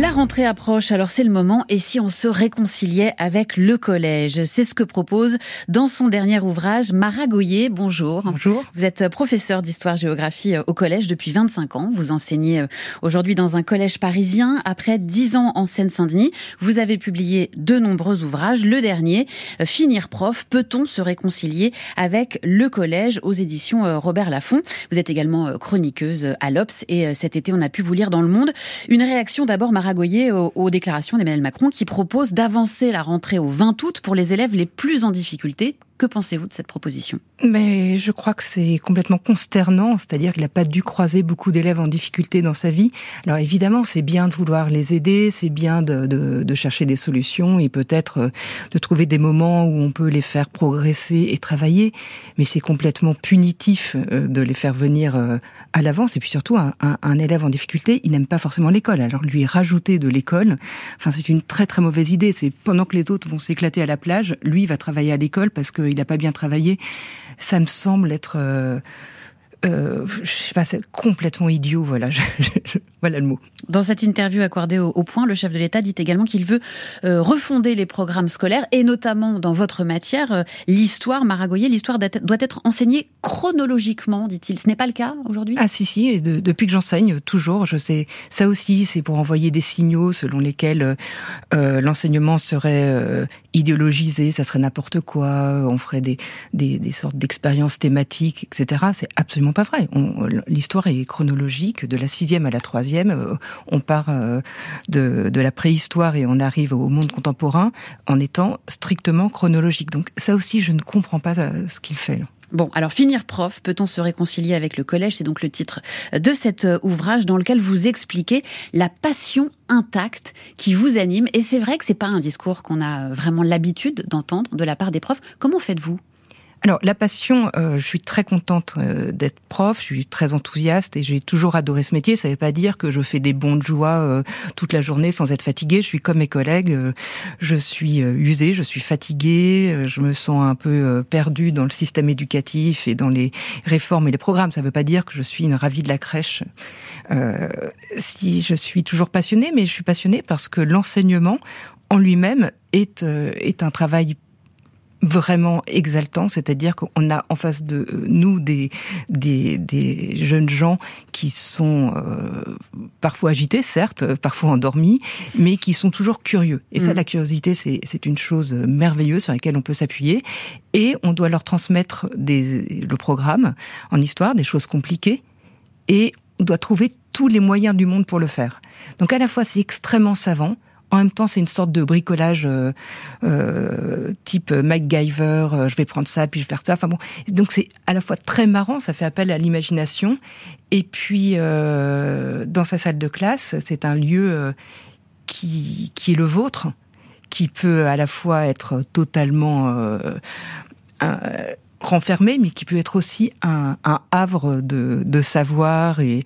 La rentrée approche, alors c'est le moment. Et si on se réconciliait avec le collège? C'est ce que propose dans son dernier ouvrage Mara Goyer. Bonjour. Bonjour. Vous êtes professeur d'histoire-géographie euh, au collège depuis 25 ans. Vous enseignez euh, aujourd'hui dans un collège parisien. Après 10 ans en Seine-Saint-Denis, vous avez publié de nombreux ouvrages. Le dernier, euh, Finir prof, peut-on se réconcilier avec le collège? Aux éditions Robert Laffont. Vous êtes également chroniqueuse à l'Obs et cet été on a pu vous lire dans Le Monde. Une réaction d'abord, Mara aux, déclarations d'Emmanuel Macron qui propose d'avancer la rentrée au 20 août pour les élèves les plus en difficulté. Que pensez-vous de cette proposition? Mais je crois que c'est complètement consternant, c'est-à-dire qu'il n'a pas dû croiser beaucoup d'élèves en difficulté dans sa vie. Alors évidemment, c'est bien de vouloir les aider, c'est bien de, chercher des solutions et peut-être euh, de trouver des moments où on peut les faire progresser et travailler, mais c'est complètement punitif euh, de les faire venir euh, à l'avance. Et puis surtout, un, un, un élève en difficulté, il n'aime pas forcément l'école. Alors lui rajouter de l'école, enfin c'est une très très mauvaise idée. C'est pendant que les autres vont s'éclater à la plage, lui va travailler à l'école parce que il n'a pas bien travaillé, ça me semble être euh, euh, je sais pas, c'est complètement idiot, voilà, voilà le mot. Dans cette interview accordée au, Point, le chef de l'État dit également qu'il veut euh, refonder les programmes scolaires et notamment dans votre matière, euh, l'histoire, Maragoyer, l'histoire doit être enseignée chronologiquement, dit-il. Ce n'est pas le cas aujourd'hui? Ah si, si, et depuis que j'enseigne, toujours, je sais, ça aussi, c'est pour envoyer des signaux selon lesquels l'enseignement serait idéologisé, ça serait n'importe quoi, on ferait des, des, des sortes d'expériences thématiques, etc. C'est absolument pas vrai. L'histoire est chronologique, de la sixième à la troisième. Euh, on part euh, de, de la préhistoire et on arrive au monde contemporain en étant strictement chronologique. Donc ça aussi, je ne comprends pas euh, ce qu'il fait. Bon, alors finir prof, peut-on se réconcilier avec le collège? C'est donc le titre de cet ouvrage dans lequel vous expliquez la passion intacte qui vous anime. Et c'est vrai que c'est pas un discours qu'on a vraiment l'habitude d'entendre de la part des profs. Comment faites-vous? Alors la passion, euh, je suis très contente euh, d'être prof, je suis très enthousiaste et j'ai toujours adoré ce métier. Ça ne veut pas dire que je fais des bons de joie euh, toute la journée sans être fatiguée. Je suis comme mes collègues, je suis usée, je suis fatiguée, je me sens un peu perdue dans le système éducatif et dans les réformes et les programmes. Ça ne veut pas dire que je suis une ravie de la crèche. si je suis toujours passionnée, mais je suis passionnée parce que l'enseignement en lui-même est, est un travail vraiment exaltant, c'est-à-dire qu'on a en face de nous des, des, des jeunes gens qui sont euh, parfois agités, certes, parfois endormis, mais qui sont toujours curieux. Et ça, mm. la curiosité, c'est une chose merveilleuse sur laquelle on peut s'appuyer. Et on doit leur transmettre des, le programme en histoire, des choses compliquées, et on doit trouver tous les moyens du monde pour le faire. Donc à la fois, c'est extrêmement savant, en même temps, c'est une sorte de bricolage euh, euh, type MacGyver. Euh, je vais prendre ça, puis je vais faire ça. Enfin bon, donc c'est à la fois très marrant, ça fait appel à l'imagination. Et puis, dans sa salle de classe, c'est un lieu qui, qui est le vôtre, qui peut à la fois être totalement renfermé, mais qui peut être aussi un, un havre de, de savoir et,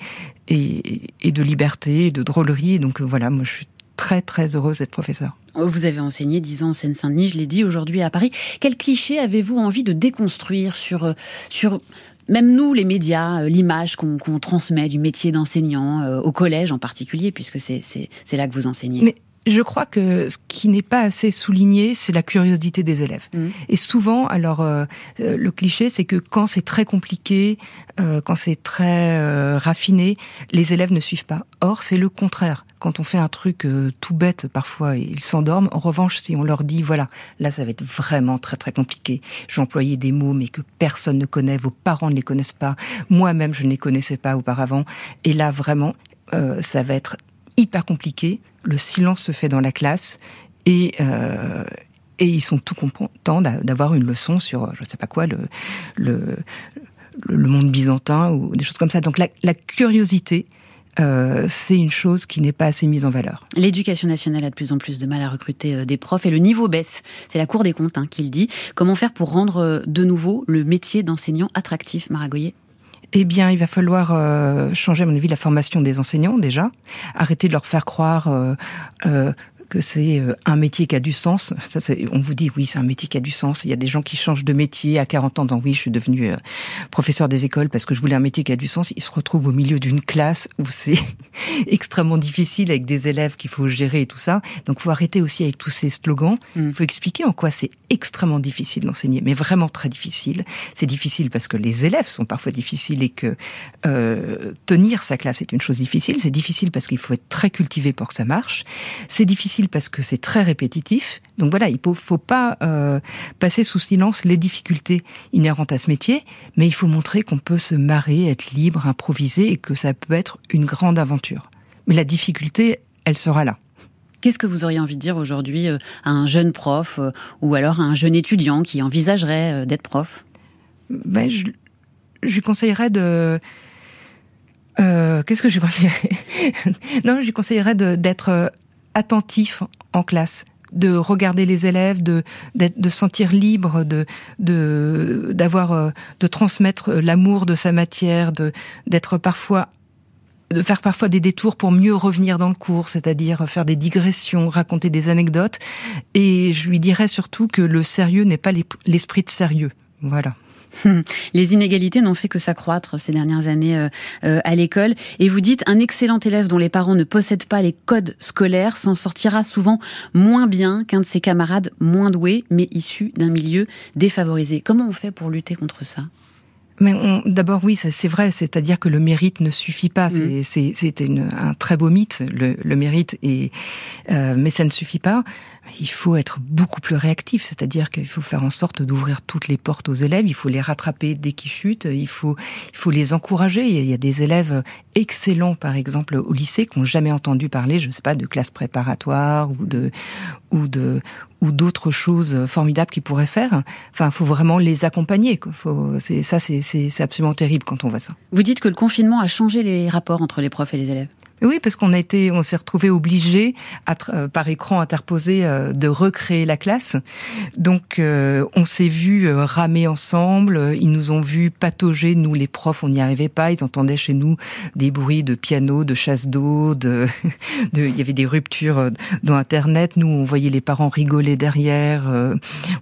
et, et, de liberté, de drôlerie. Donc voilà, moi je suis très très heureuse d'être professeur. Vous avez enseigné 10 ans en Seine-Saint-Denis, je l'ai dit aujourd'hui à Paris. Quel cliché avez-vous envie de déconstruire sur, euh, sur même nous, les médias, euh, l'image qu'on transmet du métier d'enseignant, euh, au collège en particulier, puisque c'est là que vous enseignez? Je crois que ce qui n'est pas assez souligné, c'est la curiosité des élèves. Mmh. Et souvent, alors euh, euh, le cliché, c'est que quand c'est très compliqué, euh, quand c'est très raffiné, les élèves ne suivent pas. Or, c'est le contraire. Quand on fait un truc tout bête, parfois ils s'endorment. En revanche, si on leur dit, voilà, là, ça va être vraiment très très compliqué. J'ai employé des mots, mais que personne ne connaît, vos parents ne les connaissent pas, moi-même je ne les connaissais pas auparavant. Et là, vraiment, ça va être hyper compliqué. Le silence se fait dans la classe et euh, et ils sont tout contents d'avoir une leçon sur je ne sais pas quoi le, le le monde byzantin ou des choses comme ça. Donc la, la curiosité, euh, c'est une chose qui n'est pas assez mise en valeur. L'éducation nationale a de plus en plus de mal à recruter euh, des profs et le niveau baisse. C'est la Cour des comptes hein, qui le dit. Comment faire pour rendre euh, de nouveau le métier d'enseignant attractif, Maragoyer? Eh bien, il va falloir euh, changer, à mon avis, la formation des enseignants déjà, arrêter de leur faire croire euh, euh, que c'est euh, un métier qui a du sens. Ça, on vous dit oui, c'est un métier qui a du sens. Il y a des gens qui changent de métier à 40 ans, disant oui, je suis devenu euh, professeur des écoles parce que je voulais un métier qui a du sens. Ils se retrouvent au milieu d'une classe où c'est extrêmement difficile avec des élèves qu'il faut gérer et tout ça. Donc, faut arrêter aussi avec tous ces slogans. Il mm. faut expliquer en quoi c'est extrêmement difficile d'enseigner, mais vraiment très difficile. C'est difficile parce que les élèves sont parfois difficiles et que euh, tenir sa classe est une chose difficile. C'est difficile parce qu'il faut être très cultivé pour que ça marche. C'est difficile parce que c'est très répétitif. Donc voilà, il faut, faut pas euh, passer sous silence les difficultés inhérentes à ce métier, mais il faut montrer qu'on peut se marrer, être libre, improviser et que ça peut être une grande aventure. Mais la difficulté, elle sera là. Qu'est-ce que vous auriez envie de dire aujourd'hui euh, à un jeune prof euh, ou alors à un jeune étudiant qui envisagerait d'être prof? Ben, je, je, lui conseillerais de... Qu'est-ce que je lui conseillerais? Non, je lui conseillerais d'être attentif en classe de regarder les élèves, de de sentir libre, de de d'avoir euh, de transmettre l'amour de sa matière, de d'être parfois de faire parfois des détours pour mieux revenir dans le cours, c'est-à-dire faire des digressions, raconter des anecdotes. Et je lui dirais surtout que le sérieux n'est pas l'esprit de sérieux. Voilà. Les inégalités n'ont fait que s'accroître ces dernières années euh, euh, à l'école. Et vous dites, un excellent élève dont les parents ne possèdent pas les codes scolaires s'en sortira souvent moins bien qu'un de ses camarades moins doués, mais issus d'un milieu défavorisé. Comment on fait pour lutter contre ça? Mais d'abord, oui, c'est vrai, c'est-à-dire que le mérite ne suffit pas. Mm. C'est un très beau mythe, le, mérite, et, euh, mais ça ne suffit pas il faut être beaucoup plus réactif, c'est-à-dire qu'il faut faire en sorte d'ouvrir toutes les portes aux élèves, il faut les rattraper dès qu'ils chutent, il faut, il faut les encourager. Il y a des élèves excellents, par exemple, au lycée, qui n'ont jamais entendu parler, je ne sais pas, de classe préparatoire ou de, ou de, ou d'autres choses formidables qu'ils pourraient faire. Enfin, il faut vraiment les accompagner. C'est, ça, c'est, c'est absolument terrible quand on voit ça. Vous dites que le confinement a changé les rapports entre les profs et les élèves. Oui, parce qu'on a été, on s'est retrouvé obligé euh, par écran interposé euh, de recréer la classe. Donc, euh, on s'est vu ramer ensemble. Ils nous ont vu patauger. Nous, les profs, on n'y arrivait pas. Ils entendaient chez nous des bruits de piano, de chasse d'eau. De, de, il y avait des ruptures dans Internet. Nous, on voyait les parents rigoler derrière.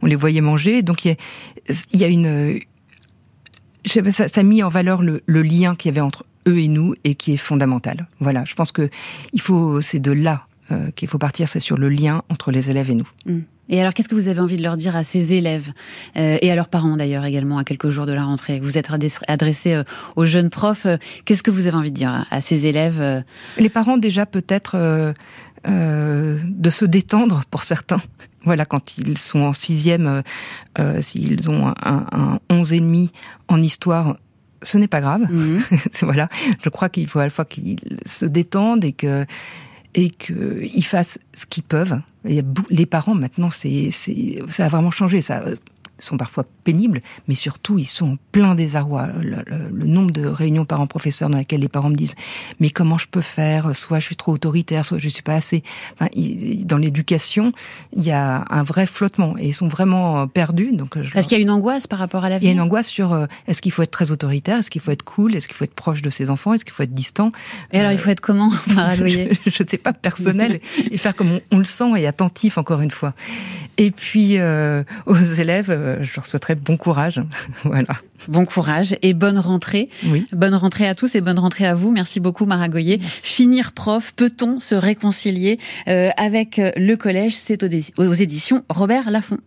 On les voyait manger. Donc, il y a, y a une ça, ça a mis en valeur le, le lien qu'il y avait entre eux et nous et qui est fondamental. Voilà, je pense que il faut, c'est de là euh, qu'il faut partir, c'est sur le lien entre les élèves et nous. Mm. Et alors, qu'est-ce que vous avez envie de leur dire à ces élèves euh, et à leurs parents d'ailleurs également à quelques jours de la rentrée? Vous êtes adressé euh, aux jeunes profs. Qu'est-ce que vous avez envie de dire à ces élèves Les parents déjà peut-être de se détendre pour certains. Voilà, quand ils sont en sixième, s'ils ont un, un, un et demi en histoire, ce n'est pas grave. Mhm. voilà, je crois qu'il faut à la fois qu'ils se détendent et que et qu'ils fassent ce qu'ils peuvent. les parents maintenant, c'est ça a vraiment changé. Ça sont parfois pénibles, mais surtout ils sont pleins désarroi. Le, le, nombre de réunions parents-professeurs dans lesquelles les parents me disent mais comment je peux faire? Soit je suis trop autoritaire, soit je suis pas assez. Enfin, dans l'éducation, il y a un vrai flottement et ils sont vraiment perdus. Donc, est-ce qu'il y a une angoisse par rapport à l'avenir Il y a une angoisse sur euh, est-ce qu'il faut être très autoritaire, est-ce qu'il faut être cool, est-ce qu'il faut être proche de ses enfants, est-ce qu'il faut être distant? Et alors il faut être comment, Je ne sais pas personnel et faire comme on, on, le sent et attentif encore une fois. Et puis euh, aux élèves, euh, je leur souhaiterais bon courage. voilà. Bon courage et bonne rentrée. Oui. Bonne rentrée à tous et bonne rentrée à vous. Merci beaucoup Maragoyer. Finir prof, peut-on se réconcilier euh, avec le collège? C'est aux éditions Robert Laffont.